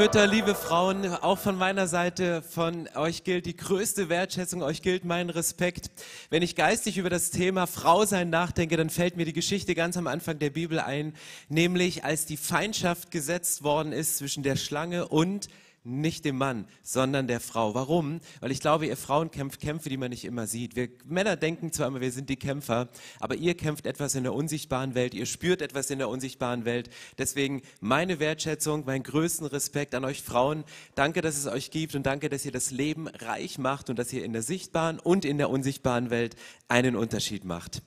Mütter, liebe Frauen, auch von meiner Seite, von euch gilt die größte Wertschätzung, euch gilt mein Respekt. Wenn ich geistig über das Thema Frau sein nachdenke, dann fällt mir die Geschichte ganz am Anfang der Bibel ein, nämlich als die Feindschaft gesetzt worden ist zwischen der Schlange und nicht dem Mann, sondern der Frau. Warum? Weil ich glaube, ihr Frauen kämpft Kämpfe, die man nicht immer sieht. Wir Männer denken zwar immer, wir sind die Kämpfer, aber ihr kämpft etwas in der unsichtbaren Welt, ihr spürt etwas in der unsichtbaren Welt. Deswegen meine Wertschätzung, meinen größten Respekt an euch Frauen. Danke, dass es euch gibt und danke, dass ihr das Leben reich macht und dass ihr in der sichtbaren und in der unsichtbaren Welt einen Unterschied macht.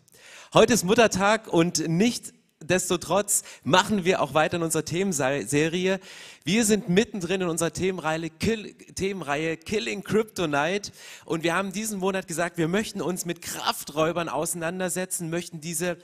Heute ist Muttertag und nicht Nichtsdestotrotz machen wir auch weiter in unserer Themenserie. Wir sind mittendrin in unserer Themenreihe, Kill, Themenreihe Killing Kryptonite und wir haben diesen Monat gesagt, wir möchten uns mit Krafträubern auseinandersetzen, möchten diese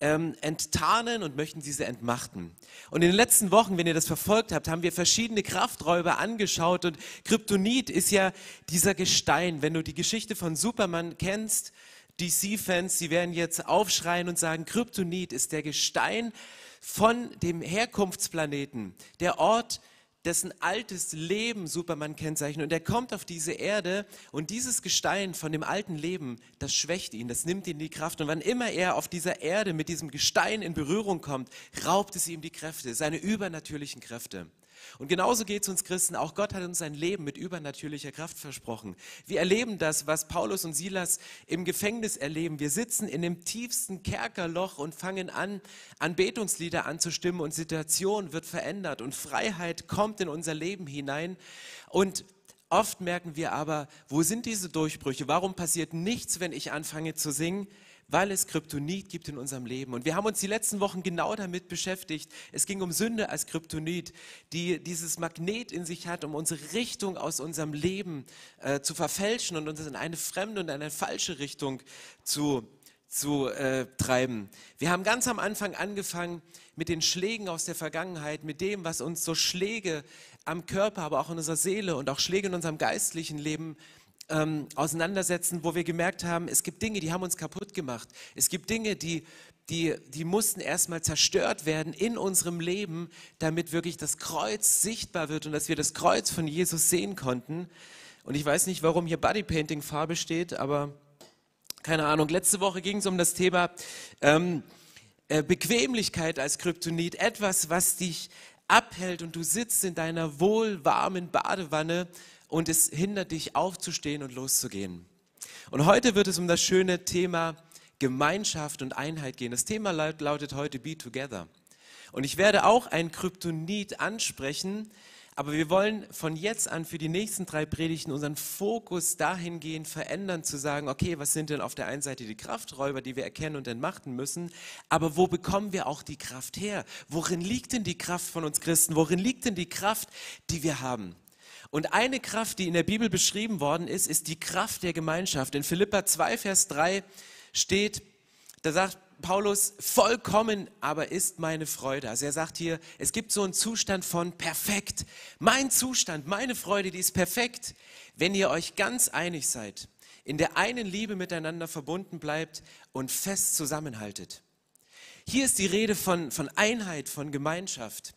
ähm, enttarnen und möchten diese entmachten. Und in den letzten Wochen, wenn ihr das verfolgt habt, haben wir verschiedene Krafträuber angeschaut und Kryptonit ist ja dieser Gestein. Wenn du die Geschichte von Superman kennst, DC-Fans, sie werden jetzt aufschreien und sagen, Kryptonit ist der Gestein von dem Herkunftsplaneten, der Ort, dessen altes Leben Superman kennzeichnet. Und er kommt auf diese Erde und dieses Gestein von dem alten Leben, das schwächt ihn, das nimmt ihn die Kraft. Und wann immer er auf dieser Erde mit diesem Gestein in Berührung kommt, raubt es ihm die Kräfte, seine übernatürlichen Kräfte. Und genauso geht es uns Christen. Auch Gott hat uns ein Leben mit übernatürlicher Kraft versprochen. Wir erleben das, was Paulus und Silas im Gefängnis erleben. Wir sitzen in dem tiefsten Kerkerloch und fangen an, Anbetungslieder anzustimmen und Situation wird verändert und Freiheit kommt in unser Leben hinein. Und oft merken wir aber, wo sind diese Durchbrüche? Warum passiert nichts, wenn ich anfange zu singen? Weil es Kryptonit gibt in unserem Leben. Und wir haben uns die letzten Wochen genau damit beschäftigt. Es ging um Sünde als Kryptonit, die dieses Magnet in sich hat, um unsere Richtung aus unserem Leben äh, zu verfälschen und uns in eine fremde und eine falsche Richtung zu zu äh, treiben. Wir haben ganz am Anfang angefangen mit den Schlägen aus der Vergangenheit, mit dem, was uns so Schläge am Körper, aber auch in unserer Seele und auch Schläge in unserem geistlichen Leben ähm, auseinandersetzen, wo wir gemerkt haben, es gibt Dinge, die haben uns kaputt gemacht. Es gibt Dinge, die, die, die mussten erstmal zerstört werden in unserem Leben, damit wirklich das Kreuz sichtbar wird und dass wir das Kreuz von Jesus sehen konnten. Und ich weiß nicht, warum hier Bodypainting Farbe steht, aber keine Ahnung. Letzte Woche ging es um das Thema ähm, äh, Bequemlichkeit als Kryptonit, etwas, was dich abhält und du sitzt in deiner wohlwarmen Badewanne und es hindert dich aufzustehen und loszugehen. Und heute wird es um das schöne Thema Gemeinschaft und Einheit gehen. Das Thema lautet heute Be Together. Und ich werde auch ein Kryptonit ansprechen, aber wir wollen von jetzt an für die nächsten drei Predigten unseren Fokus dahingehend verändern, zu sagen, okay, was sind denn auf der einen Seite die Krafträuber, die wir erkennen und entmachten müssen, aber wo bekommen wir auch die Kraft her? Worin liegt denn die Kraft von uns Christen? Worin liegt denn die Kraft, die wir haben? Und eine Kraft, die in der Bibel beschrieben worden ist, ist die Kraft der Gemeinschaft. In Philippa 2, Vers 3 steht, da sagt Paulus, vollkommen aber ist meine Freude. Also er sagt hier, es gibt so einen Zustand von perfekt. Mein Zustand, meine Freude, die ist perfekt, wenn ihr euch ganz einig seid, in der einen Liebe miteinander verbunden bleibt und fest zusammenhaltet. Hier ist die Rede von, von Einheit, von Gemeinschaft.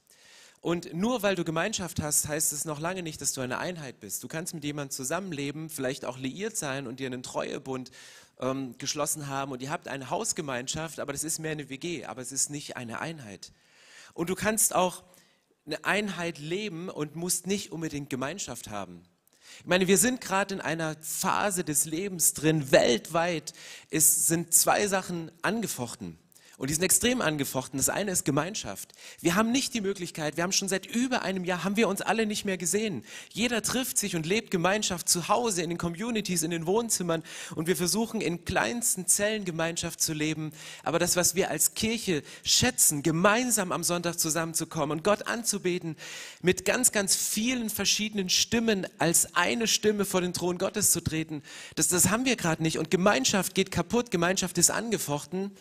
Und nur weil du Gemeinschaft hast, heißt es noch lange nicht, dass du eine Einheit bist. Du kannst mit jemandem zusammenleben, vielleicht auch liiert sein und dir einen Treuebund ähm, geschlossen haben und ihr habt eine Hausgemeinschaft, aber das ist mehr eine WG, aber es ist nicht eine Einheit. Und du kannst auch eine Einheit leben und musst nicht unbedingt Gemeinschaft haben. Ich meine, wir sind gerade in einer Phase des Lebens drin, weltweit ist, sind zwei Sachen angefochten. Und die sind extrem angefochten. Das eine ist Gemeinschaft. Wir haben nicht die Möglichkeit, wir haben schon seit über einem Jahr, haben wir uns alle nicht mehr gesehen. Jeder trifft sich und lebt Gemeinschaft zu Hause, in den Communities, in den Wohnzimmern. Und wir versuchen in kleinsten Zellen Gemeinschaft zu leben. Aber das, was wir als Kirche schätzen, gemeinsam am Sonntag zusammenzukommen und Gott anzubeten, mit ganz, ganz vielen verschiedenen Stimmen als eine Stimme vor den Thron Gottes zu treten, das, das haben wir gerade nicht. Und Gemeinschaft geht kaputt, Gemeinschaft ist angefochten.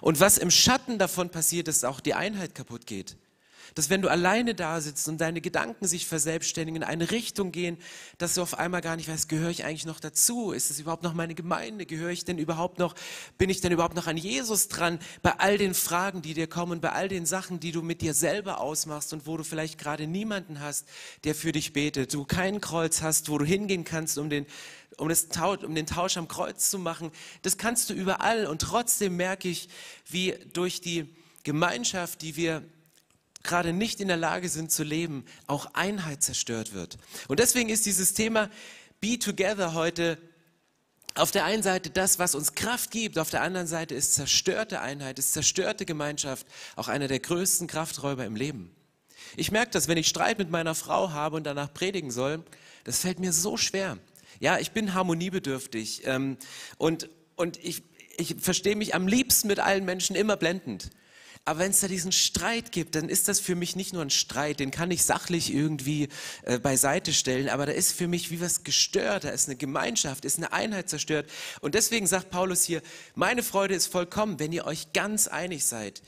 Und was im Schatten davon passiert, ist auch die Einheit kaputt geht. Dass wenn du alleine da sitzt und deine Gedanken sich verselbstständigen, in eine Richtung gehen, dass du auf einmal gar nicht weißt, gehöre ich eigentlich noch dazu? Ist es überhaupt noch meine Gemeinde? Gehöre ich denn überhaupt noch, bin ich denn überhaupt noch an Jesus dran? Bei all den Fragen, die dir kommen, bei all den Sachen, die du mit dir selber ausmachst und wo du vielleicht gerade niemanden hast, der für dich betet, du kein Kreuz hast, wo du hingehen kannst, um den um, das, um den Tausch am Kreuz zu machen. Das kannst du überall. Und trotzdem merke ich, wie durch die Gemeinschaft, die wir gerade nicht in der Lage sind zu leben, auch Einheit zerstört wird. Und deswegen ist dieses Thema Be Together heute auf der einen Seite das, was uns Kraft gibt, auf der anderen Seite ist zerstörte Einheit, ist zerstörte Gemeinschaft auch einer der größten Krafträuber im Leben. Ich merke das, wenn ich Streit mit meiner Frau habe und danach predigen soll, das fällt mir so schwer. Ja, ich bin harmoniebedürftig ähm, und, und ich, ich verstehe mich am liebsten mit allen Menschen immer blendend. Aber wenn es da diesen Streit gibt, dann ist das für mich nicht nur ein Streit, den kann ich sachlich irgendwie äh, beiseite stellen, aber da ist für mich wie was gestört, da ist eine Gemeinschaft, ist eine Einheit zerstört. Und deswegen sagt Paulus hier, meine Freude ist vollkommen, wenn ihr euch ganz einig seid,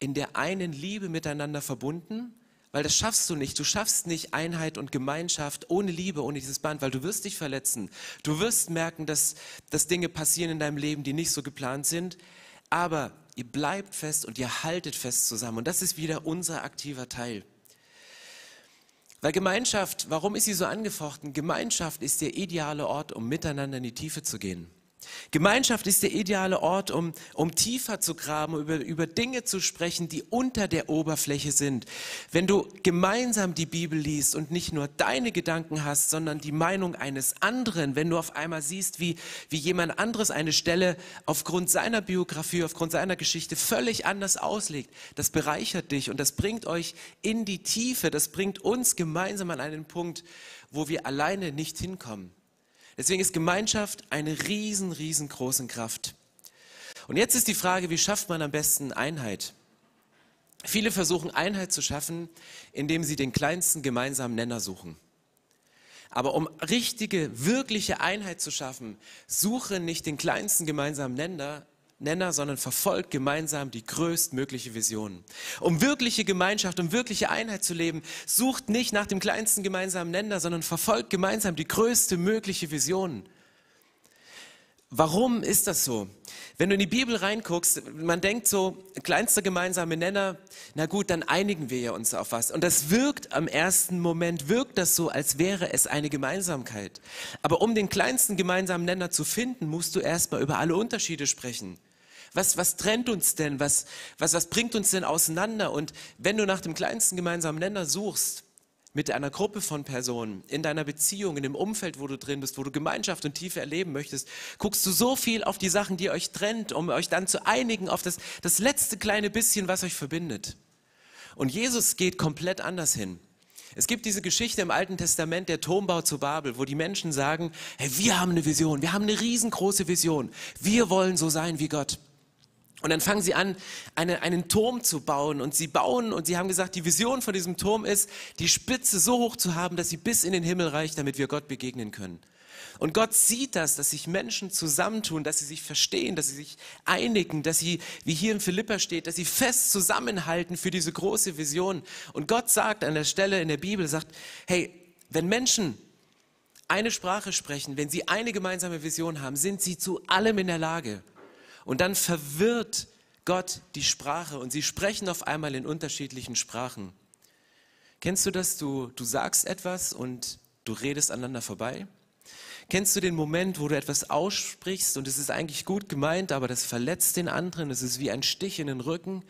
in der einen Liebe miteinander verbunden weil das schaffst du nicht. Du schaffst nicht Einheit und Gemeinschaft ohne Liebe, ohne dieses Band, weil du wirst dich verletzen. Du wirst merken, dass, dass Dinge passieren in deinem Leben, die nicht so geplant sind. Aber ihr bleibt fest und ihr haltet fest zusammen. Und das ist wieder unser aktiver Teil. Weil Gemeinschaft, warum ist sie so angefochten? Gemeinschaft ist der ideale Ort, um miteinander in die Tiefe zu gehen. Gemeinschaft ist der ideale Ort, um, um tiefer zu graben, über, über Dinge zu sprechen, die unter der Oberfläche sind. Wenn du gemeinsam die Bibel liest und nicht nur deine Gedanken hast, sondern die Meinung eines anderen, wenn du auf einmal siehst, wie, wie jemand anderes eine Stelle aufgrund seiner Biografie, aufgrund seiner Geschichte völlig anders auslegt, das bereichert dich und das bringt euch in die Tiefe, das bringt uns gemeinsam an einen Punkt, wo wir alleine nicht hinkommen. Deswegen ist Gemeinschaft eine riesen, riesengroße Kraft. Und jetzt ist die Frage, wie schafft man am besten Einheit? Viele versuchen Einheit zu schaffen, indem sie den kleinsten gemeinsamen Nenner suchen. Aber um richtige, wirkliche Einheit zu schaffen, suche nicht den kleinsten gemeinsamen Nenner, Nenner, sondern verfolgt gemeinsam die größtmögliche Vision. Um wirkliche Gemeinschaft, um wirkliche Einheit zu leben, sucht nicht nach dem kleinsten gemeinsamen Nenner, sondern verfolgt gemeinsam die größte mögliche Vision. Warum ist das so? Wenn du in die Bibel reinguckst, man denkt so, kleinster gemeinsame Nenner, na gut, dann einigen wir ja uns auf was. Und das wirkt am ersten Moment, wirkt das so, als wäre es eine Gemeinsamkeit. Aber um den kleinsten gemeinsamen Nenner zu finden, musst du erstmal über alle Unterschiede sprechen. Was, was trennt uns denn? Was, was, was bringt uns denn auseinander? Und wenn du nach dem kleinsten gemeinsamen Nenner suchst, mit einer Gruppe von Personen, in deiner Beziehung, in dem Umfeld, wo du drin bist, wo du Gemeinschaft und Tiefe erleben möchtest, guckst du so viel auf die Sachen, die euch trennt, um euch dann zu einigen auf das, das letzte kleine bisschen, was euch verbindet. Und Jesus geht komplett anders hin. Es gibt diese Geschichte im Alten Testament, der Turmbau zu Babel, wo die Menschen sagen, hey, wir haben eine Vision, wir haben eine riesengroße Vision, wir wollen so sein wie Gott. Und dann fangen sie an, eine, einen Turm zu bauen. Und sie bauen und sie haben gesagt, die Vision von diesem Turm ist, die Spitze so hoch zu haben, dass sie bis in den Himmel reicht, damit wir Gott begegnen können. Und Gott sieht das, dass sich Menschen zusammentun, dass sie sich verstehen, dass sie sich einigen, dass sie, wie hier in Philippa steht, dass sie fest zusammenhalten für diese große Vision. Und Gott sagt an der Stelle in der Bibel, sagt, hey, wenn Menschen eine Sprache sprechen, wenn sie eine gemeinsame Vision haben, sind sie zu allem in der Lage. Und dann verwirrt Gott die Sprache und sie sprechen auf einmal in unterschiedlichen Sprachen. Kennst du das? Du, du sagst etwas und du redest aneinander vorbei? Kennst du den Moment, wo du etwas aussprichst und es ist eigentlich gut gemeint, aber das verletzt den anderen, es ist wie ein Stich in den Rücken?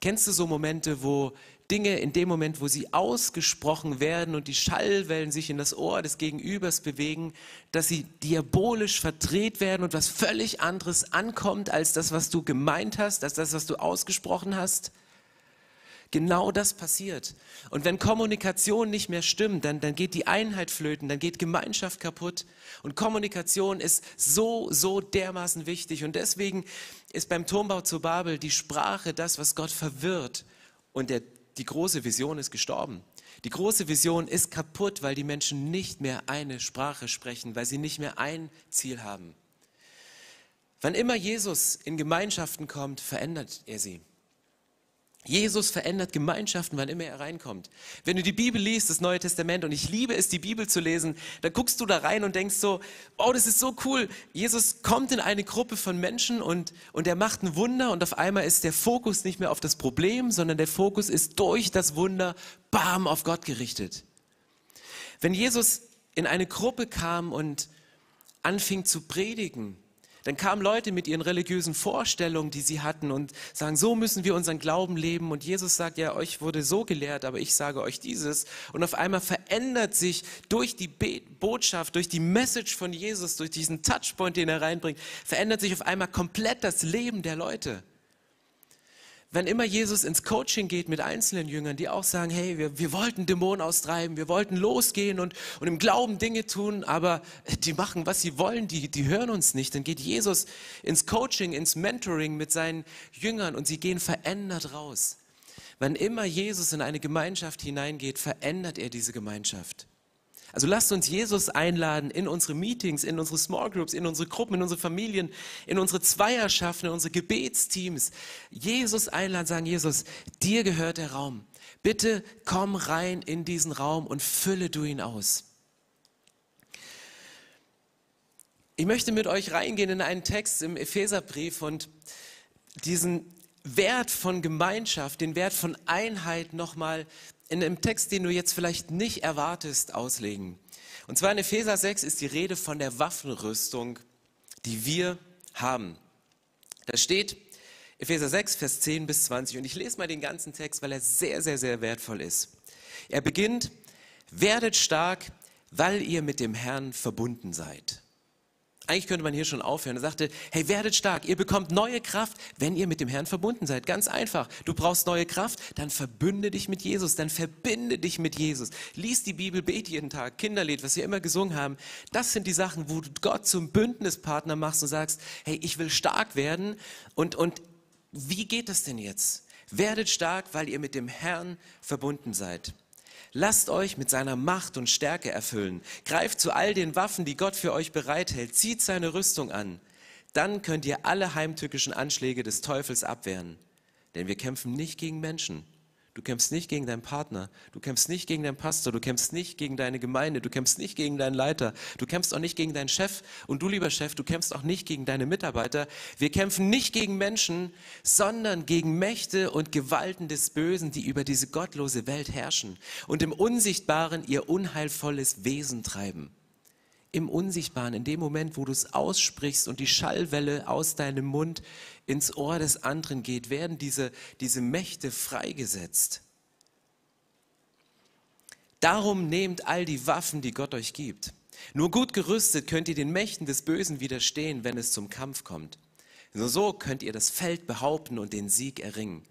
Kennst du so Momente, wo Dinge in dem Moment, wo sie ausgesprochen werden und die Schallwellen sich in das Ohr des Gegenübers bewegen, dass sie diabolisch verdreht werden und was völlig anderes ankommt als das, was du gemeint hast, als das, was du ausgesprochen hast? Genau das passiert. Und wenn Kommunikation nicht mehr stimmt, dann, dann geht die Einheit flöten, dann geht Gemeinschaft kaputt. Und Kommunikation ist so, so dermaßen wichtig. Und deswegen ist beim Turmbau zu Babel die Sprache das, was Gott verwirrt. Und der die große Vision ist gestorben. Die große Vision ist kaputt, weil die Menschen nicht mehr eine Sprache sprechen, weil sie nicht mehr ein Ziel haben. Wann immer Jesus in Gemeinschaften kommt, verändert er sie. Jesus verändert Gemeinschaften, wann immer er reinkommt. Wenn du die Bibel liest, das Neue Testament, und ich liebe es, die Bibel zu lesen, dann guckst du da rein und denkst so, oh, das ist so cool. Jesus kommt in eine Gruppe von Menschen und, und er macht ein Wunder und auf einmal ist der Fokus nicht mehr auf das Problem, sondern der Fokus ist durch das Wunder, bam, auf Gott gerichtet. Wenn Jesus in eine Gruppe kam und anfing zu predigen, dann kamen Leute mit ihren religiösen Vorstellungen, die sie hatten und sagen, so müssen wir unseren Glauben leben. Und Jesus sagt, ja, euch wurde so gelehrt, aber ich sage euch dieses. Und auf einmal verändert sich durch die Botschaft, durch die Message von Jesus, durch diesen Touchpoint, den er reinbringt, verändert sich auf einmal komplett das Leben der Leute wenn immer Jesus ins Coaching geht mit einzelnen Jüngern, die auch sagen, hey, wir, wir wollten Dämonen austreiben, wir wollten losgehen und, und im Glauben Dinge tun, aber die machen, was sie wollen, die, die hören uns nicht. Dann geht Jesus ins Coaching, ins Mentoring mit seinen Jüngern und sie gehen verändert raus. Wann immer Jesus in eine Gemeinschaft hineingeht, verändert er diese Gemeinschaft. Also lasst uns Jesus einladen in unsere Meetings, in unsere Small Groups, in unsere Gruppen, in unsere Familien, in unsere Zweierschaften, in unsere Gebetsteams. Jesus einladen, sagen, Jesus, dir gehört der Raum. Bitte komm rein in diesen Raum und fülle du ihn aus. Ich möchte mit euch reingehen in einen Text im Epheserbrief und diesen Wert von Gemeinschaft, den Wert von Einheit nochmal in einem Text, den du jetzt vielleicht nicht erwartest, auslegen. Und zwar in Epheser 6 ist die Rede von der Waffenrüstung, die wir haben. Da steht Epheser 6, Vers 10 bis 20 und ich lese mal den ganzen Text, weil er sehr, sehr, sehr wertvoll ist. Er beginnt, werdet stark, weil ihr mit dem Herrn verbunden seid. Eigentlich könnte man hier schon aufhören. Er sagte, hey, werdet stark, ihr bekommt neue Kraft, wenn ihr mit dem Herrn verbunden seid. Ganz einfach. Du brauchst neue Kraft, dann verbünde dich mit Jesus, dann verbinde dich mit Jesus. Lies die Bibel, bete jeden Tag, Kinderlied, was wir immer gesungen haben. Das sind die Sachen, wo du Gott zum Bündnispartner machst und sagst, hey, ich will stark werden. Und, und wie geht das denn jetzt? Werdet stark, weil ihr mit dem Herrn verbunden seid. Lasst euch mit seiner Macht und Stärke erfüllen. Greift zu all den Waffen, die Gott für euch bereithält. Zieht seine Rüstung an. Dann könnt ihr alle heimtückischen Anschläge des Teufels abwehren. Denn wir kämpfen nicht gegen Menschen, Du kämpfst nicht gegen deinen Partner, du kämpfst nicht gegen deinen Pastor, du kämpfst nicht gegen deine Gemeinde, du kämpfst nicht gegen deinen Leiter, du kämpfst auch nicht gegen deinen Chef. Und du lieber Chef, du kämpfst auch nicht gegen deine Mitarbeiter. Wir kämpfen nicht gegen Menschen, sondern gegen Mächte und Gewalten des Bösen, die über diese gottlose Welt herrschen und im Unsichtbaren ihr unheilvolles Wesen treiben im Unsichtbaren, in dem Moment, wo du es aussprichst und die Schallwelle aus deinem Mund ins Ohr des anderen geht, werden diese, diese Mächte freigesetzt. Darum nehmt all die Waffen, die Gott euch gibt. Nur gut gerüstet könnt ihr den Mächten des Bösen widerstehen, wenn es zum Kampf kommt. Nur so könnt ihr das Feld behaupten und den Sieg erringen.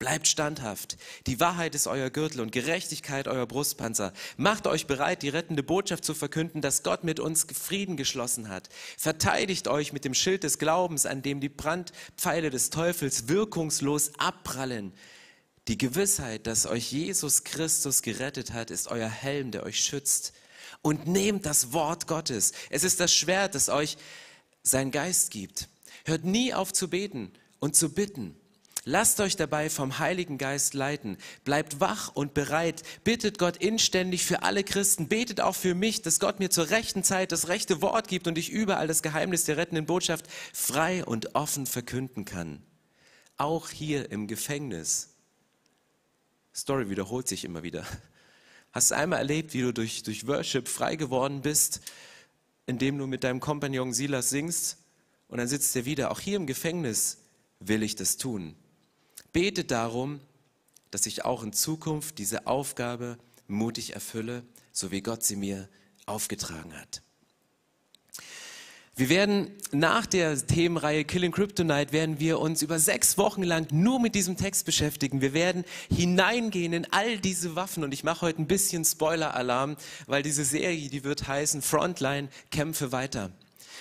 Bleibt standhaft. Die Wahrheit ist euer Gürtel und Gerechtigkeit euer Brustpanzer. Macht euch bereit, die rettende Botschaft zu verkünden, dass Gott mit uns Frieden geschlossen hat. Verteidigt euch mit dem Schild des Glaubens, an dem die Brandpfeile des Teufels wirkungslos abprallen. Die Gewissheit, dass euch Jesus Christus gerettet hat, ist euer Helm, der euch schützt. Und nehmt das Wort Gottes. Es ist das Schwert, das euch sein Geist gibt. Hört nie auf zu beten und zu bitten. Lasst euch dabei vom Heiligen Geist leiten. Bleibt wach und bereit. Bittet Gott inständig für alle Christen. Betet auch für mich, dass Gott mir zur rechten Zeit das rechte Wort gibt und ich überall das Geheimnis der rettenden Botschaft frei und offen verkünden kann. Auch hier im Gefängnis. Story wiederholt sich immer wieder. Hast du einmal erlebt, wie du durch, durch Worship frei geworden bist, indem du mit deinem Kompagnon Silas singst? Und dann sitzt er wieder. Auch hier im Gefängnis will ich das tun. Bete darum, dass ich auch in Zukunft diese Aufgabe mutig erfülle, so wie Gott sie mir aufgetragen hat. Wir werden nach der Themenreihe Killing Kryptonite werden wir uns über sechs Wochen lang nur mit diesem Text beschäftigen. Wir werden hineingehen in all diese Waffen und ich mache heute ein bisschen Spoiler-Alarm, weil diese Serie, die wird heißen Frontline, kämpfe weiter.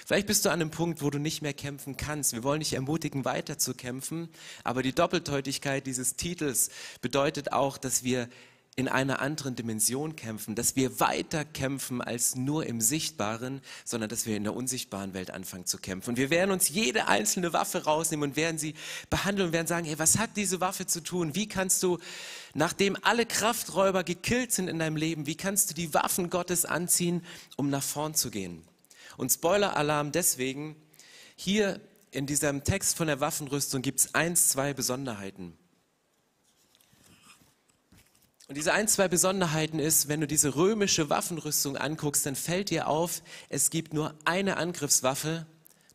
Vielleicht bist du an einem Punkt, wo du nicht mehr kämpfen kannst. Wir wollen dich ermutigen, weiter zu kämpfen. Aber die Doppeldeutigkeit dieses Titels bedeutet auch, dass wir in einer anderen Dimension kämpfen, dass wir weiter kämpfen als nur im Sichtbaren, sondern dass wir in der unsichtbaren Welt anfangen zu kämpfen. Und wir werden uns jede einzelne Waffe rausnehmen und werden sie behandeln und werden sagen, hey, was hat diese Waffe zu tun? Wie kannst du, nachdem alle Krafträuber gekillt sind in deinem Leben, wie kannst du die Waffen Gottes anziehen, um nach vorn zu gehen? Und Spoiler-Alarm deswegen, hier in diesem Text von der Waffenrüstung gibt es eins, zwei Besonderheiten. Und diese ein, zwei Besonderheiten ist, wenn du diese römische Waffenrüstung anguckst, dann fällt dir auf, es gibt nur eine Angriffswaffe,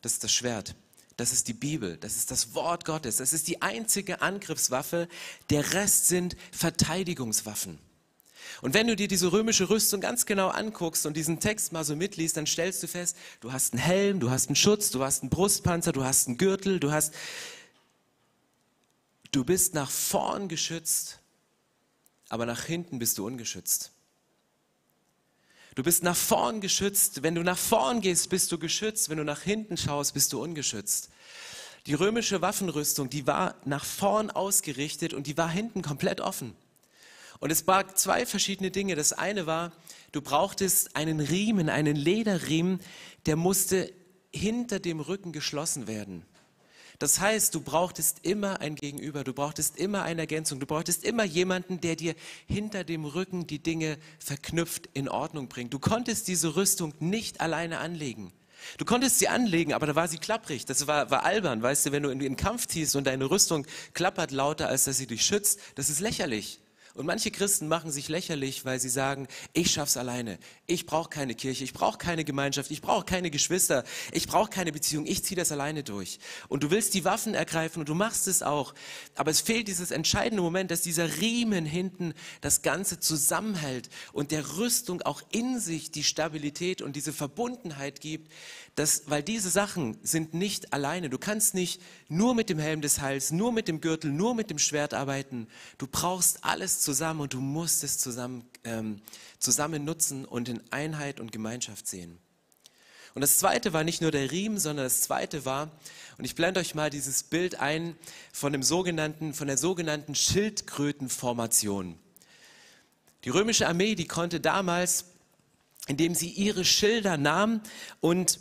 das ist das Schwert. Das ist die Bibel, das ist das Wort Gottes, das ist die einzige Angriffswaffe, der Rest sind Verteidigungswaffen. Und wenn du dir diese römische Rüstung ganz genau anguckst und diesen Text mal so mitliest, dann stellst du fest, du hast einen Helm, du hast einen Schutz, du hast einen Brustpanzer, du hast einen Gürtel, du hast, du bist nach vorn geschützt aber nach hinten bist du ungeschützt. Du bist nach vorn geschützt. Wenn du nach vorn gehst, bist du geschützt. Wenn du nach hinten schaust, bist du ungeschützt. Die römische Waffenrüstung, die war nach vorn ausgerichtet und die war hinten komplett offen. Und es barg zwei verschiedene Dinge. Das eine war, du brauchtest einen Riemen, einen Lederriemen, der musste hinter dem Rücken geschlossen werden. Das heißt, du brauchtest immer ein Gegenüber, du brauchtest immer eine Ergänzung, du brauchtest immer jemanden, der dir hinter dem Rücken die Dinge verknüpft in Ordnung bringt. Du konntest diese Rüstung nicht alleine anlegen. Du konntest sie anlegen, aber da war sie klapprig. Das war, war albern, weißt du, wenn du in den Kampf ziehst und deine Rüstung klappert lauter, als dass sie dich schützt, das ist lächerlich. Und manche Christen machen sich lächerlich, weil sie sagen, ich schaff's alleine. Ich brauche keine Kirche, ich brauche keine Gemeinschaft, ich brauche keine Geschwister, ich brauche keine Beziehung, ich ziehe das alleine durch. Und du willst die Waffen ergreifen und du machst es auch. Aber es fehlt dieses entscheidende Moment, dass dieser Riemen hinten das Ganze zusammenhält und der Rüstung auch in sich die Stabilität und diese Verbundenheit gibt, dass, weil diese Sachen sind nicht alleine. Du kannst nicht nur mit dem Helm des Heils, nur mit dem Gürtel, nur mit dem Schwert arbeiten. Du brauchst alles zusammen und du musst es zusammen, ähm, zusammen nutzen und in Einheit und Gemeinschaft sehen. Und das zweite war nicht nur der Riemen, sondern das zweite war, und ich blende euch mal dieses Bild ein von dem sogenannten, von der sogenannten Schildkrötenformation. Die römische Armee, die konnte damals, indem sie ihre Schilder nahm und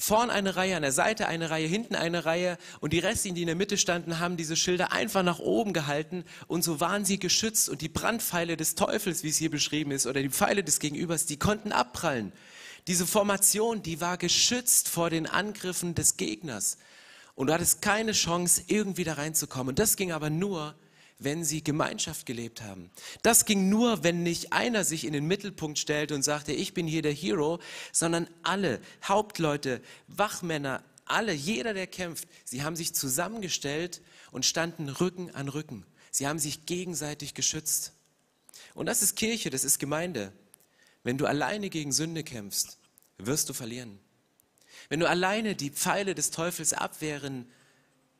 Vorn eine Reihe, an der Seite eine Reihe, hinten eine Reihe und die Restlichen, die in der Mitte standen, haben diese Schilder einfach nach oben gehalten und so waren sie geschützt und die Brandpfeile des Teufels, wie es hier beschrieben ist, oder die Pfeile des Gegenübers, die konnten abprallen. Diese Formation, die war geschützt vor den Angriffen des Gegners und du hattest keine Chance, irgendwie da reinzukommen. Und das ging aber nur, wenn sie Gemeinschaft gelebt haben. Das ging nur, wenn nicht einer sich in den Mittelpunkt stellte und sagte, ich bin hier der Hero, sondern alle, Hauptleute, Wachmänner, alle, jeder, der kämpft, sie haben sich zusammengestellt und standen Rücken an Rücken. Sie haben sich gegenseitig geschützt. Und das ist Kirche, das ist Gemeinde. Wenn du alleine gegen Sünde kämpfst, wirst du verlieren. Wenn du alleine die Pfeile des Teufels abwehren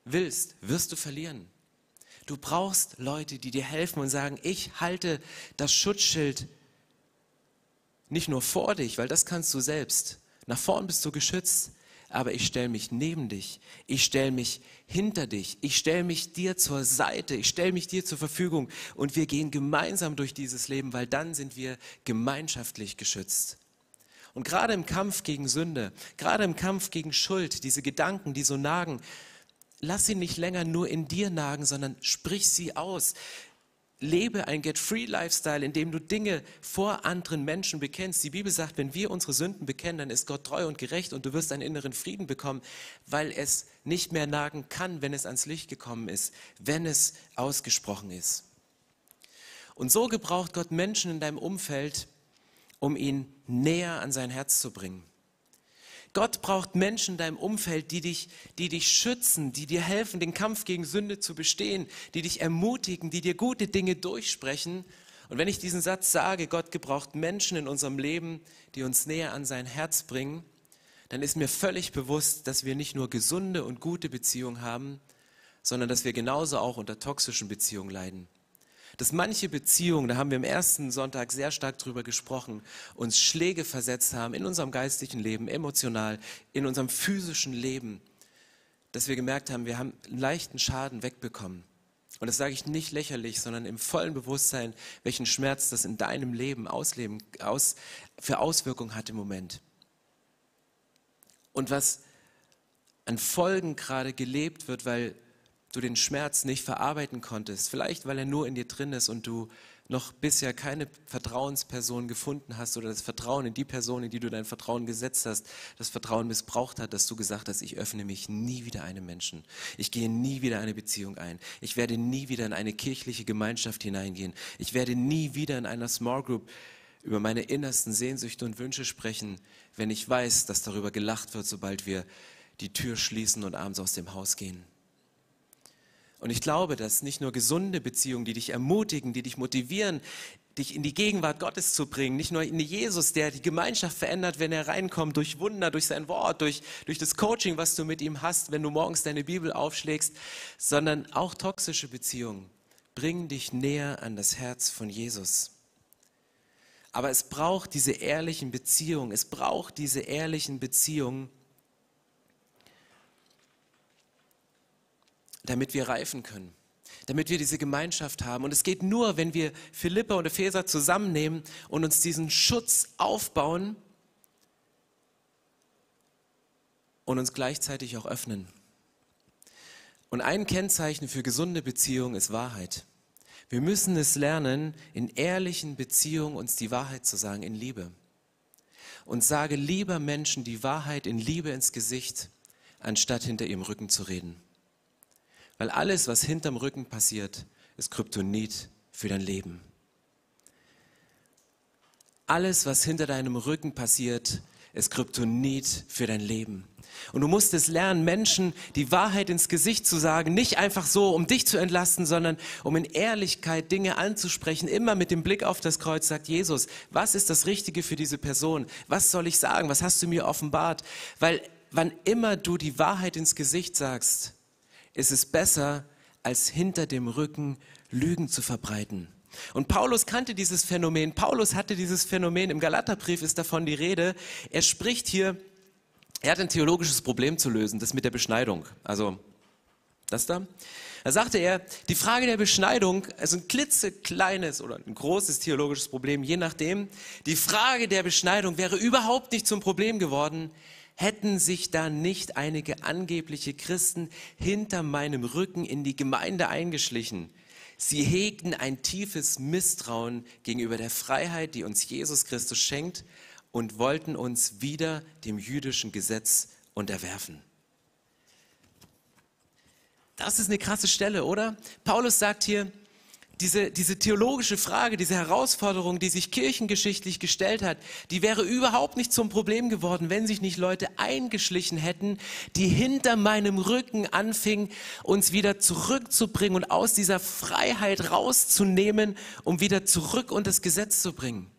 willst, wirst du verlieren. Du brauchst Leute, die dir helfen und sagen, ich halte das Schutzschild nicht nur vor dich, weil das kannst du selbst. Nach vorn bist du geschützt, aber ich stelle mich neben dich, ich stelle mich hinter dich, ich stelle mich dir zur Seite, ich stelle mich dir zur Verfügung und wir gehen gemeinsam durch dieses Leben, weil dann sind wir gemeinschaftlich geschützt. Und gerade im Kampf gegen Sünde, gerade im Kampf gegen Schuld, diese Gedanken, die so nagen, lass sie nicht länger nur in dir nagen, sondern sprich sie aus. Lebe ein Get-Free-Lifestyle, in dem du Dinge vor anderen Menschen bekennst. Die Bibel sagt, wenn wir unsere Sünden bekennen, dann ist Gott treu und gerecht und du wirst einen inneren Frieden bekommen, weil es nicht mehr nagen kann, wenn es ans Licht gekommen ist, wenn es ausgesprochen ist. Und so gebraucht Gott Menschen in deinem Umfeld, um ihn näher an sein Herz zu bringen. Gott braucht Menschen in deinem Umfeld, die dich, die dich schützen, die dir helfen, den Kampf gegen Sünde zu bestehen, die dich ermutigen, die dir gute Dinge durchsprechen. Und wenn ich diesen Satz sage, Gott gebraucht Menschen in unserem Leben, die uns näher an sein Herz bringen, dann ist mir völlig bewusst, dass wir nicht nur gesunde und gute Beziehungen haben, sondern dass wir genauso auch unter toxischen Beziehungen leiden dass manche Beziehungen, da haben wir im ersten Sonntag sehr stark drüber gesprochen, uns Schläge versetzt haben in unserem geistlichen Leben, emotional, in unserem physischen Leben, dass wir gemerkt haben, wir haben einen leichten Schaden wegbekommen. Und das sage ich nicht lächerlich, sondern im vollen Bewusstsein, welchen Schmerz das in deinem Leben ausleben, aus, für Auswirkungen hat im Moment. Und was an Folgen gerade gelebt wird, weil du den Schmerz nicht verarbeiten konntest. Vielleicht, weil er nur in dir drin ist und du noch bisher keine Vertrauensperson gefunden hast oder das Vertrauen in die Person, in die du dein Vertrauen gesetzt hast, das Vertrauen missbraucht hat, dass du gesagt hast, ich öffne mich nie wieder einem Menschen. Ich gehe nie wieder eine Beziehung ein. Ich werde nie wieder in eine kirchliche Gemeinschaft hineingehen. Ich werde nie wieder in einer Small Group über meine innersten Sehnsüchte und Wünsche sprechen, wenn ich weiß, dass darüber gelacht wird, sobald wir die Tür schließen und abends aus dem Haus gehen. Und ich glaube, dass nicht nur gesunde Beziehungen, die dich ermutigen, die dich motivieren, dich in die Gegenwart Gottes zu bringen, nicht nur in Jesus, der die Gemeinschaft verändert, wenn er reinkommt, durch Wunder, durch sein Wort, durch, durch das Coaching, was du mit ihm hast, wenn du morgens deine Bibel aufschlägst, sondern auch toxische Beziehungen bringen dich näher an das Herz von Jesus. Aber es braucht diese ehrlichen Beziehungen, es braucht diese ehrlichen Beziehungen, damit wir reifen können, damit wir diese Gemeinschaft haben. Und es geht nur, wenn wir Philippa und Epheser zusammennehmen und uns diesen Schutz aufbauen und uns gleichzeitig auch öffnen. Und ein Kennzeichen für gesunde Beziehungen ist Wahrheit. Wir müssen es lernen, in ehrlichen Beziehungen uns die Wahrheit zu sagen, in Liebe. Und sage lieber Menschen die Wahrheit in Liebe ins Gesicht, anstatt hinter ihrem Rücken zu reden. Weil alles, was hinterm Rücken passiert, ist Kryptonit für dein Leben. Alles, was hinter deinem Rücken passiert, ist Kryptonit für dein Leben. Und du musst es lernen, Menschen die Wahrheit ins Gesicht zu sagen, nicht einfach so, um dich zu entlasten, sondern um in Ehrlichkeit Dinge anzusprechen, immer mit dem Blick auf das Kreuz, sagt Jesus, was ist das Richtige für diese Person? Was soll ich sagen? Was hast du mir offenbart? Weil wann immer du die Wahrheit ins Gesicht sagst, ist es besser, als hinter dem Rücken Lügen zu verbreiten. Und Paulus kannte dieses Phänomen. Paulus hatte dieses Phänomen. Im Galaterbrief ist davon die Rede. Er spricht hier, er hat ein theologisches Problem zu lösen, das mit der Beschneidung. Also, das da. Da sagte er, die Frage der Beschneidung ist ein klitzekleines oder ein großes theologisches Problem, je nachdem. Die Frage der Beschneidung wäre überhaupt nicht zum Problem geworden, hätten sich da nicht einige angebliche Christen hinter meinem Rücken in die Gemeinde eingeschlichen. Sie hegten ein tiefes Misstrauen gegenüber der Freiheit, die uns Jesus Christus schenkt und wollten uns wieder dem jüdischen Gesetz unterwerfen. Das ist eine krasse Stelle, oder? Paulus sagt hier, diese, diese theologische Frage, diese Herausforderung, die sich kirchengeschichtlich gestellt hat, die wäre überhaupt nicht zum Problem geworden, wenn sich nicht Leute eingeschlichen hätten, die hinter meinem Rücken anfingen, uns wieder zurückzubringen und aus dieser Freiheit rauszunehmen, um wieder zurück unter das Gesetz zu bringen.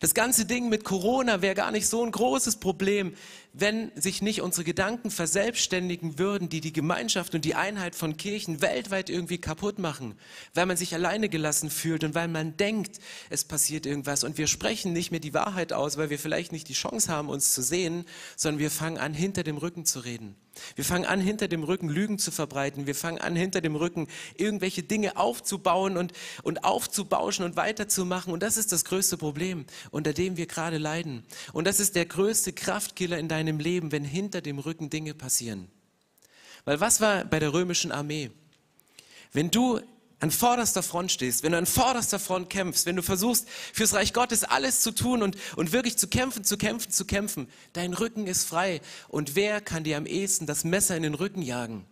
Das ganze Ding mit Corona wäre gar nicht so ein großes Problem, wenn sich nicht unsere Gedanken verselbstständigen würden, die die Gemeinschaft und die Einheit von Kirchen weltweit irgendwie kaputt machen, weil man sich alleine gelassen fühlt und weil man denkt, es passiert irgendwas und wir sprechen nicht mehr die Wahrheit aus, weil wir vielleicht nicht die Chance haben, uns zu sehen, sondern wir fangen an, hinter dem Rücken zu reden. Wir fangen an, hinter dem Rücken Lügen zu verbreiten. Wir fangen an, hinter dem Rücken irgendwelche Dinge aufzubauen und, und aufzubauschen und weiterzumachen. Und das ist das größte Problem, unter dem wir gerade leiden. Und das ist der größte Kraftkiller in deinem Leben, wenn hinter dem Rücken Dinge passieren. Weil was war bei der römischen Armee? Wenn du an vorderster Front stehst, wenn du an vorderster Front kämpfst, wenn du versuchst, fürs Reich Gottes alles zu tun und, und wirklich zu kämpfen, zu kämpfen, zu kämpfen, dein Rücken ist frei. Und wer kann dir am ehesten das Messer in den Rücken jagen?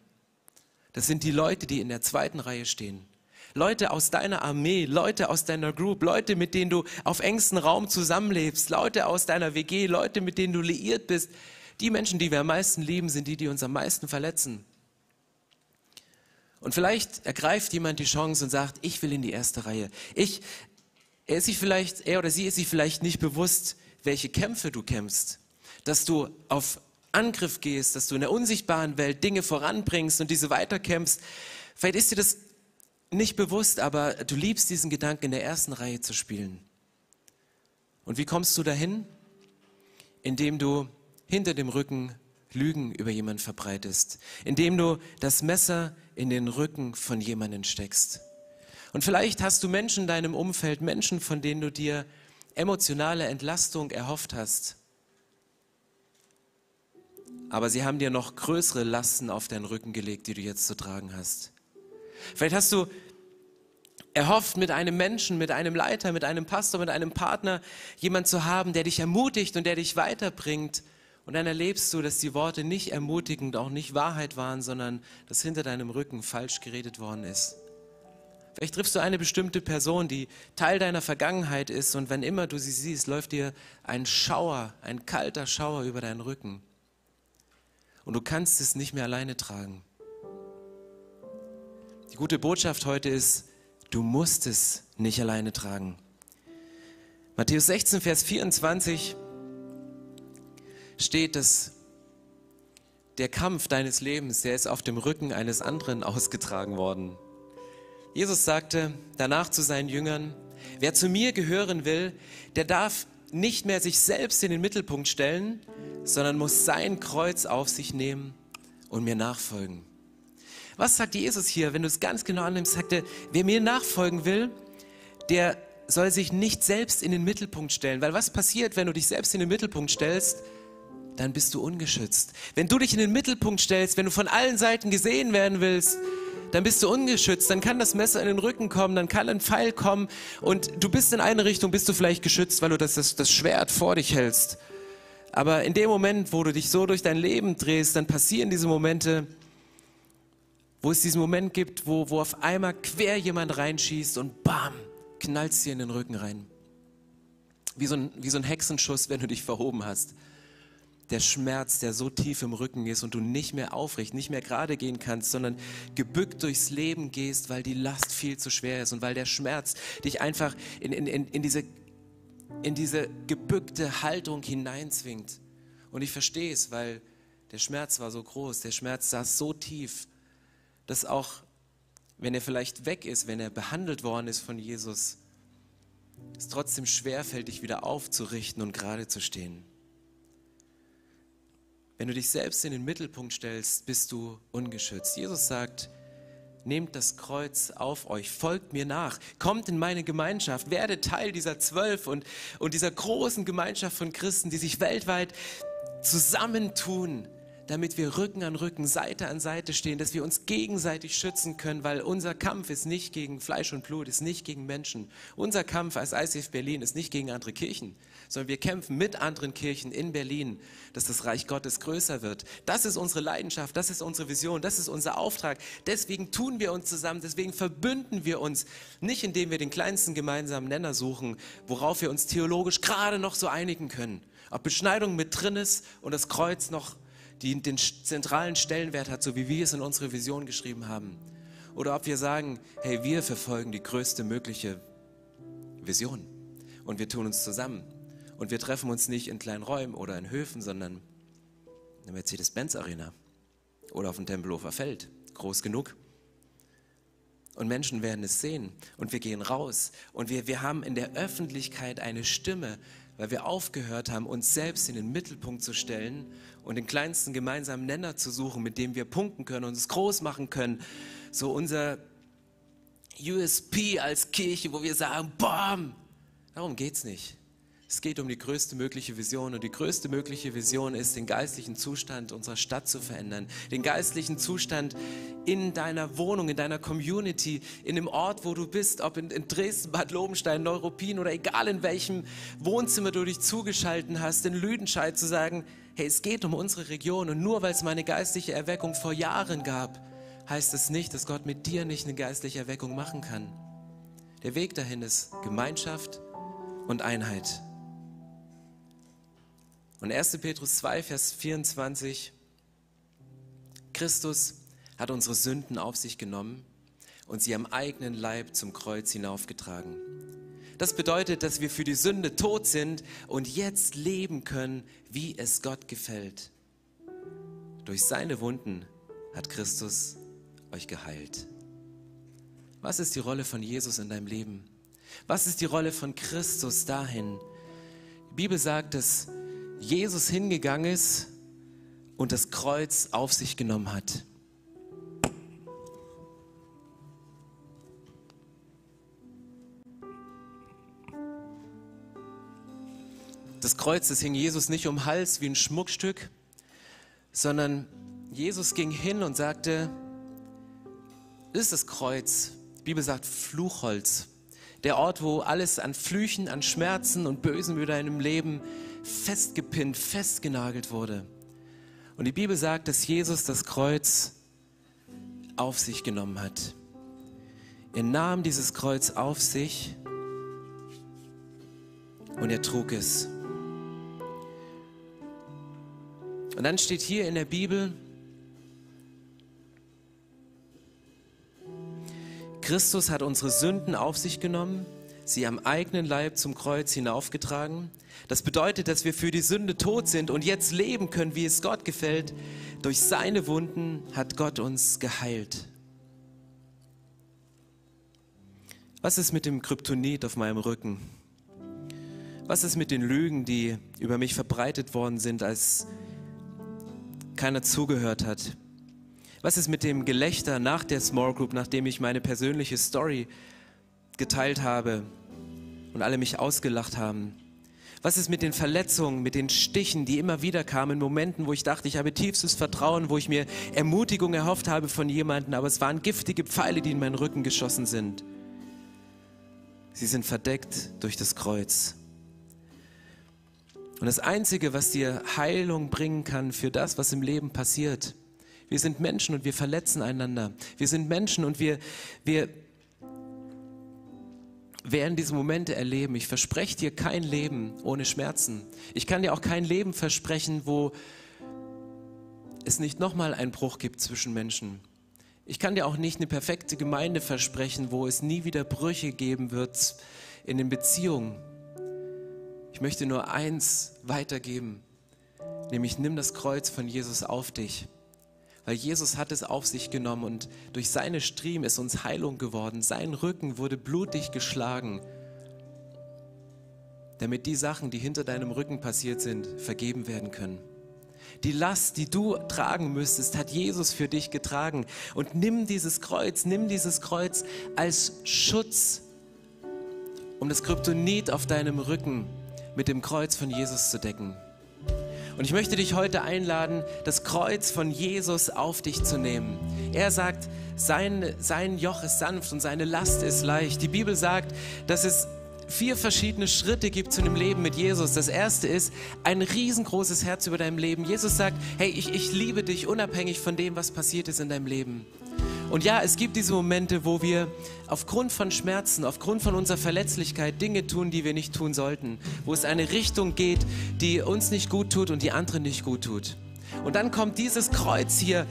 Das sind die Leute, die in der zweiten Reihe stehen. Leute aus deiner Armee, Leute aus deiner Group, Leute, mit denen du auf engstem Raum zusammenlebst, Leute aus deiner WG, Leute, mit denen du liiert bist. Die Menschen, die wir am meisten lieben, sind die, die uns am meisten verletzen. Und vielleicht ergreift jemand die Chance und sagt, ich will in die erste Reihe. Ich, er ist sich vielleicht, er oder sie ist sich vielleicht nicht bewusst, welche Kämpfe du kämpfst. Dass du auf Angriff gehst, dass du in der unsichtbaren Welt Dinge voranbringst und diese weiterkämpfst. Vielleicht ist dir das nicht bewusst, aber du liebst diesen Gedanken, in der ersten Reihe zu spielen. Und wie kommst du dahin? Indem du hinter dem Rücken Lügen über jemanden verbreitest, indem du das Messer in den Rücken von jemanden steckst. Und vielleicht hast du Menschen in deinem Umfeld, Menschen, von denen du dir emotionale Entlastung erhofft hast. Aber sie haben dir noch größere Lasten auf deinen Rücken gelegt, die du jetzt zu tragen hast. Vielleicht hast du erhofft, mit einem Menschen, mit einem Leiter, mit einem Pastor, mit einem Partner jemand zu haben, der dich ermutigt und der dich weiterbringt. Und dann erlebst du, dass die Worte nicht ermutigend, auch nicht Wahrheit waren, sondern dass hinter deinem Rücken falsch geredet worden ist. Vielleicht triffst du eine bestimmte Person, die Teil deiner Vergangenheit ist und wenn immer du sie siehst, läuft dir ein Schauer, ein kalter Schauer über deinen Rücken. Und du kannst es nicht mehr alleine tragen. Die gute Botschaft heute ist, du musst es nicht alleine tragen. Matthäus 16, Vers 24 steht, dass der Kampf deines Lebens, der ist auf dem Rücken eines anderen ausgetragen worden. Jesus sagte danach zu seinen Jüngern, wer zu mir gehören will, der darf nicht mehr sich selbst in den Mittelpunkt stellen, sondern muss sein Kreuz auf sich nehmen und mir nachfolgen. Was sagt Jesus hier, wenn du es ganz genau annimmst? Sagt er, wer mir nachfolgen will, der soll sich nicht selbst in den Mittelpunkt stellen. Weil was passiert, wenn du dich selbst in den Mittelpunkt stellst? Dann bist du ungeschützt. Wenn du dich in den Mittelpunkt stellst, wenn du von allen Seiten gesehen werden willst, dann bist du ungeschützt, dann kann das Messer in den Rücken kommen, dann kann ein Pfeil kommen und du bist in eine Richtung, bist du vielleicht geschützt, weil du das, das, das Schwert vor dich hältst. Aber in dem Moment, wo du dich so durch dein Leben drehst, dann passieren diese Momente, wo es diesen Moment gibt, wo, wo auf einmal quer jemand reinschießt und bam, knallt dir in den Rücken rein. Wie so, ein, wie so ein Hexenschuss, wenn du dich verhoben hast der Schmerz, der so tief im Rücken ist und du nicht mehr aufrecht, nicht mehr gerade gehen kannst, sondern gebückt durchs Leben gehst, weil die Last viel zu schwer ist und weil der Schmerz dich einfach in, in, in, in diese, in diese gebückte Haltung hineinzwingt. Und ich verstehe es, weil der Schmerz war so groß, der Schmerz saß so tief, dass auch, wenn er vielleicht weg ist, wenn er behandelt worden ist von Jesus, es trotzdem schwerfällt, dich wieder aufzurichten und gerade zu stehen. Wenn du dich selbst in den Mittelpunkt stellst, bist du ungeschützt. Jesus sagt, nehmt das Kreuz auf euch, folgt mir nach, kommt in meine Gemeinschaft, werdet Teil dieser zwölf und, und dieser großen Gemeinschaft von Christen, die sich weltweit zusammentun, damit wir Rücken an Rücken, Seite an Seite stehen, dass wir uns gegenseitig schützen können, weil unser Kampf ist nicht gegen Fleisch und Blut, ist nicht gegen Menschen. Unser Kampf als ICF Berlin ist nicht gegen andere Kirchen, sondern wir kämpfen mit anderen Kirchen in Berlin, dass das Reich Gottes größer wird. Das ist unsere Leidenschaft, das ist unsere Vision, das ist unser Auftrag. Deswegen tun wir uns zusammen, deswegen verbünden wir uns, nicht indem wir den kleinsten gemeinsamen Nenner suchen, worauf wir uns theologisch gerade noch so einigen können. Ob Beschneidung mit drin ist und das Kreuz noch die den zentralen Stellenwert hat, so wie wir es in unsere Vision geschrieben haben. Oder ob wir sagen, hey, wir verfolgen die größte mögliche Vision und wir tun uns zusammen. Und wir treffen uns nicht in kleinen Räumen oder in Höfen, sondern in der Mercedes-Benz-Arena oder auf dem Tempelhofer Feld, groß genug. Und Menschen werden es sehen und wir gehen raus und wir, wir haben in der Öffentlichkeit eine Stimme, weil wir aufgehört haben, uns selbst in den Mittelpunkt zu stellen und den kleinsten gemeinsamen Nenner zu suchen, mit dem wir punkten können, und es groß machen können. So unser USP als Kirche, wo wir sagen, BAM! Darum geht es nicht. Es geht um die größte mögliche Vision und die größte mögliche Vision ist, den geistlichen Zustand unserer Stadt zu verändern. Den geistlichen Zustand in deiner Wohnung, in deiner Community, in dem Ort, wo du bist, ob in, in Dresden, Bad Lobenstein, Neuruppin oder egal in welchem Wohnzimmer du dich zugeschalten hast, in Lüdenscheid zu sagen, hey, es geht um unsere Region und nur weil es meine geistliche Erweckung vor Jahren gab, heißt es nicht, dass Gott mit dir nicht eine geistliche Erweckung machen kann. Der Weg dahin ist Gemeinschaft und Einheit. Und 1. Petrus 2, Vers 24, Christus hat unsere Sünden auf sich genommen und sie am eigenen Leib zum Kreuz hinaufgetragen. Das bedeutet, dass wir für die Sünde tot sind und jetzt leben können, wie es Gott gefällt. Durch seine Wunden hat Christus euch geheilt. Was ist die Rolle von Jesus in deinem Leben? Was ist die Rolle von Christus dahin? Die Bibel sagt, dass Jesus hingegangen ist und das Kreuz auf sich genommen hat. Das Kreuz, das hing Jesus nicht um den Hals wie ein Schmuckstück, sondern Jesus ging hin und sagte, ist das Kreuz. Die Bibel sagt Fluchholz. Der Ort, wo alles an Flüchen, an Schmerzen und Bösen über deinem Leben festgepinnt, festgenagelt wurde. Und die Bibel sagt, dass Jesus das Kreuz auf sich genommen hat. Er nahm dieses Kreuz auf sich und er trug es. Und dann steht hier in der Bibel, Christus hat unsere Sünden auf sich genommen, sie am eigenen Leib zum Kreuz hinaufgetragen. Das bedeutet, dass wir für die Sünde tot sind und jetzt leben können, wie es Gott gefällt. Durch seine Wunden hat Gott uns geheilt. Was ist mit dem Kryptonit auf meinem Rücken? Was ist mit den Lügen, die über mich verbreitet worden sind, als keiner zugehört hat? Was ist mit dem Gelächter nach der Small Group, nachdem ich meine persönliche Story geteilt habe und alle mich ausgelacht haben? Was ist mit den Verletzungen, mit den Stichen, die immer wieder kamen, in Momenten, wo ich dachte, ich habe tiefstes Vertrauen, wo ich mir Ermutigung erhofft habe von jemandem, aber es waren giftige Pfeile, die in meinen Rücken geschossen sind. Sie sind verdeckt durch das Kreuz. Und das Einzige, was dir Heilung bringen kann für das, was im Leben passiert, wir sind Menschen und wir verletzen einander. Wir sind Menschen und wir, wir werden diese Momente erleben. Ich verspreche dir kein Leben ohne Schmerzen. Ich kann dir auch kein Leben versprechen, wo es nicht nochmal einen Bruch gibt zwischen Menschen. Ich kann dir auch nicht eine perfekte Gemeinde versprechen, wo es nie wieder Brüche geben wird in den Beziehungen. Ich möchte nur eins weitergeben, nämlich nimm das Kreuz von Jesus auf dich weil Jesus hat es auf sich genommen und durch seine Striemen ist uns Heilung geworden. Sein Rücken wurde blutig geschlagen, damit die Sachen, die hinter deinem Rücken passiert sind, vergeben werden können. Die Last, die du tragen müsstest, hat Jesus für dich getragen. Und nimm dieses Kreuz, nimm dieses Kreuz als Schutz, um das Kryptonit auf deinem Rücken mit dem Kreuz von Jesus zu decken. Und ich möchte dich heute einladen, das Kreuz von Jesus auf dich zu nehmen. Er sagt, sein, sein Joch ist sanft und seine Last ist leicht. Die Bibel sagt, dass es vier verschiedene Schritte gibt zu einem Leben mit Jesus. Das erste ist ein riesengroßes Herz über deinem Leben. Jesus sagt, hey, ich, ich liebe dich unabhängig von dem, was passiert ist in deinem Leben. Und ja, es gibt diese Momente, wo wir aufgrund von Schmerzen, aufgrund von unserer Verletzlichkeit Dinge tun, die wir nicht tun sollten. Wo es eine Richtung geht, die uns nicht gut tut und die anderen nicht gut tut. Und dann kommt dieses Kreuz hier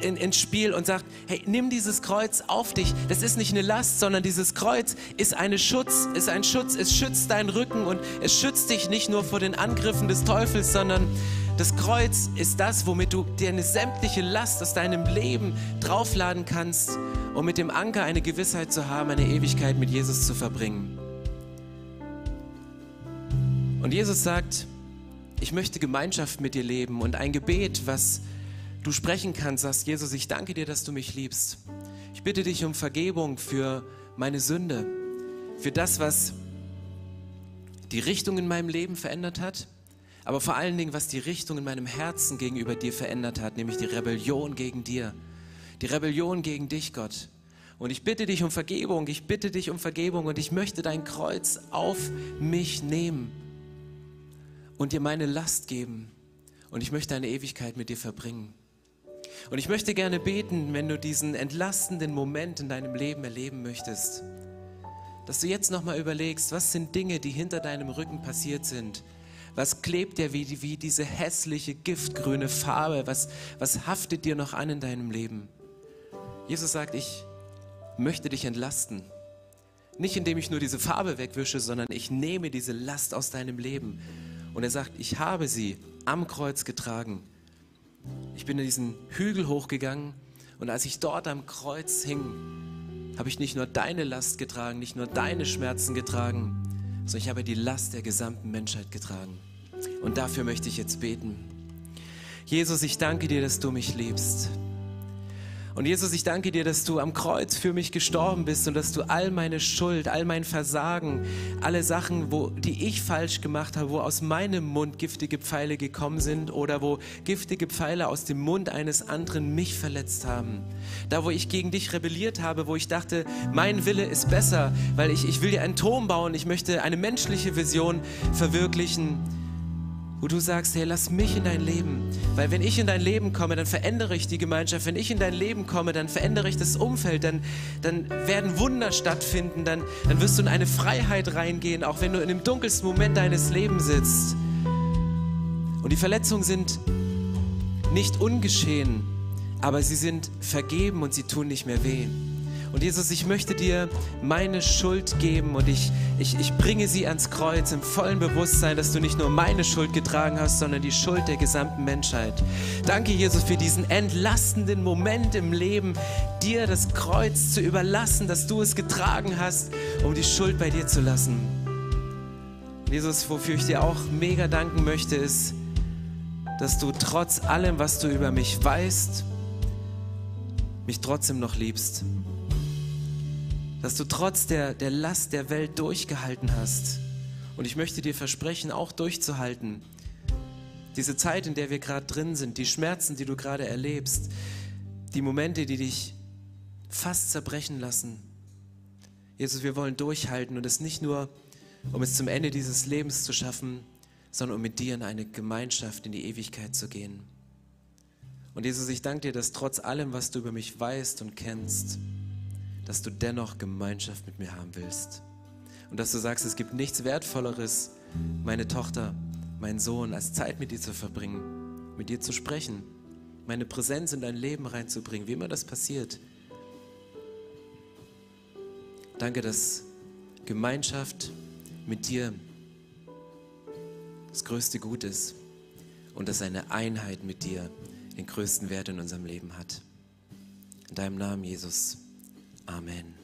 in, ins Spiel und sagt, hey, nimm dieses Kreuz auf dich. Das ist nicht eine Last, sondern dieses Kreuz ist eine Schutz, ist ein Schutz. Es schützt deinen Rücken und es schützt dich nicht nur vor den Angriffen des Teufels, sondern das Kreuz ist das, womit du dir eine sämtliche Last aus deinem Leben draufladen kannst, um mit dem Anker eine Gewissheit zu haben, eine Ewigkeit mit Jesus zu verbringen. Und Jesus sagt, ich möchte Gemeinschaft mit dir leben und ein Gebet, was du sprechen kannst, sagst, Jesus, ich danke dir, dass du mich liebst. Ich bitte dich um Vergebung für meine Sünde, für das, was die Richtung in meinem Leben verändert hat aber vor allen Dingen, was die Richtung in meinem Herzen gegenüber dir verändert hat, nämlich die Rebellion gegen dir. Die Rebellion gegen dich, Gott. Und ich bitte dich um Vergebung, ich bitte dich um Vergebung und ich möchte dein Kreuz auf mich nehmen und dir meine Last geben. Und ich möchte eine Ewigkeit mit dir verbringen. Und ich möchte gerne beten, wenn du diesen entlastenden Moment in deinem Leben erleben möchtest, dass du jetzt nochmal überlegst, was sind Dinge, die hinter deinem Rücken passiert sind, was klebt dir wie, wie diese hässliche giftgrüne Farbe? Was, was haftet dir noch an in deinem Leben? Jesus sagt, ich möchte dich entlasten. Nicht indem ich nur diese Farbe wegwische, sondern ich nehme diese Last aus deinem Leben. Und er sagt, ich habe sie am Kreuz getragen. Ich bin in diesen Hügel hochgegangen und als ich dort am Kreuz hing, habe ich nicht nur deine Last getragen, nicht nur deine Schmerzen getragen, sondern ich habe die Last der gesamten Menschheit getragen. Und dafür möchte ich jetzt beten. Jesus, ich danke dir, dass du mich liebst. Und Jesus, ich danke dir, dass du am Kreuz für mich gestorben bist und dass du all meine Schuld, all mein Versagen, alle Sachen, wo, die ich falsch gemacht habe, wo aus meinem Mund giftige Pfeile gekommen sind oder wo giftige Pfeile aus dem Mund eines anderen mich verletzt haben. Da, wo ich gegen dich rebelliert habe, wo ich dachte, mein Wille ist besser, weil ich, ich will dir einen Turm bauen, ich möchte eine menschliche Vision verwirklichen wo du sagst, hey, lass mich in dein Leben. Weil wenn ich in dein Leben komme, dann verändere ich die Gemeinschaft. Wenn ich in dein Leben komme, dann verändere ich das Umfeld. Dann, dann werden Wunder stattfinden. Dann, dann wirst du in eine Freiheit reingehen, auch wenn du in dem dunkelsten Moment deines Lebens sitzt. Und die Verletzungen sind nicht ungeschehen, aber sie sind vergeben und sie tun nicht mehr weh. Und Jesus, ich möchte dir meine Schuld geben und ich, ich, ich bringe sie ans Kreuz im vollen Bewusstsein, dass du nicht nur meine Schuld getragen hast, sondern die Schuld der gesamten Menschheit. Danke, Jesus, für diesen entlastenden Moment im Leben, dir das Kreuz zu überlassen, dass du es getragen hast, um die Schuld bei dir zu lassen. Jesus, wofür ich dir auch mega danken möchte, ist, dass du trotz allem, was du über mich weißt, mich trotzdem noch liebst dass du trotz der, der Last der Welt durchgehalten hast. Und ich möchte dir versprechen, auch durchzuhalten. Diese Zeit, in der wir gerade drin sind, die Schmerzen, die du gerade erlebst, die Momente, die dich fast zerbrechen lassen. Jesus, wir wollen durchhalten und es nicht nur, um es zum Ende dieses Lebens zu schaffen, sondern um mit dir in eine Gemeinschaft in die Ewigkeit zu gehen. Und Jesus, ich danke dir, dass trotz allem, was du über mich weißt und kennst, dass du dennoch Gemeinschaft mit mir haben willst. Und dass du sagst, es gibt nichts Wertvolleres, meine Tochter, mein Sohn, als Zeit mit dir zu verbringen, mit dir zu sprechen, meine Präsenz in dein Leben reinzubringen, wie immer das passiert. Danke, dass Gemeinschaft mit dir das größte Gut ist und dass eine Einheit mit dir den größten Wert in unserem Leben hat. In deinem Namen, Jesus. Amen.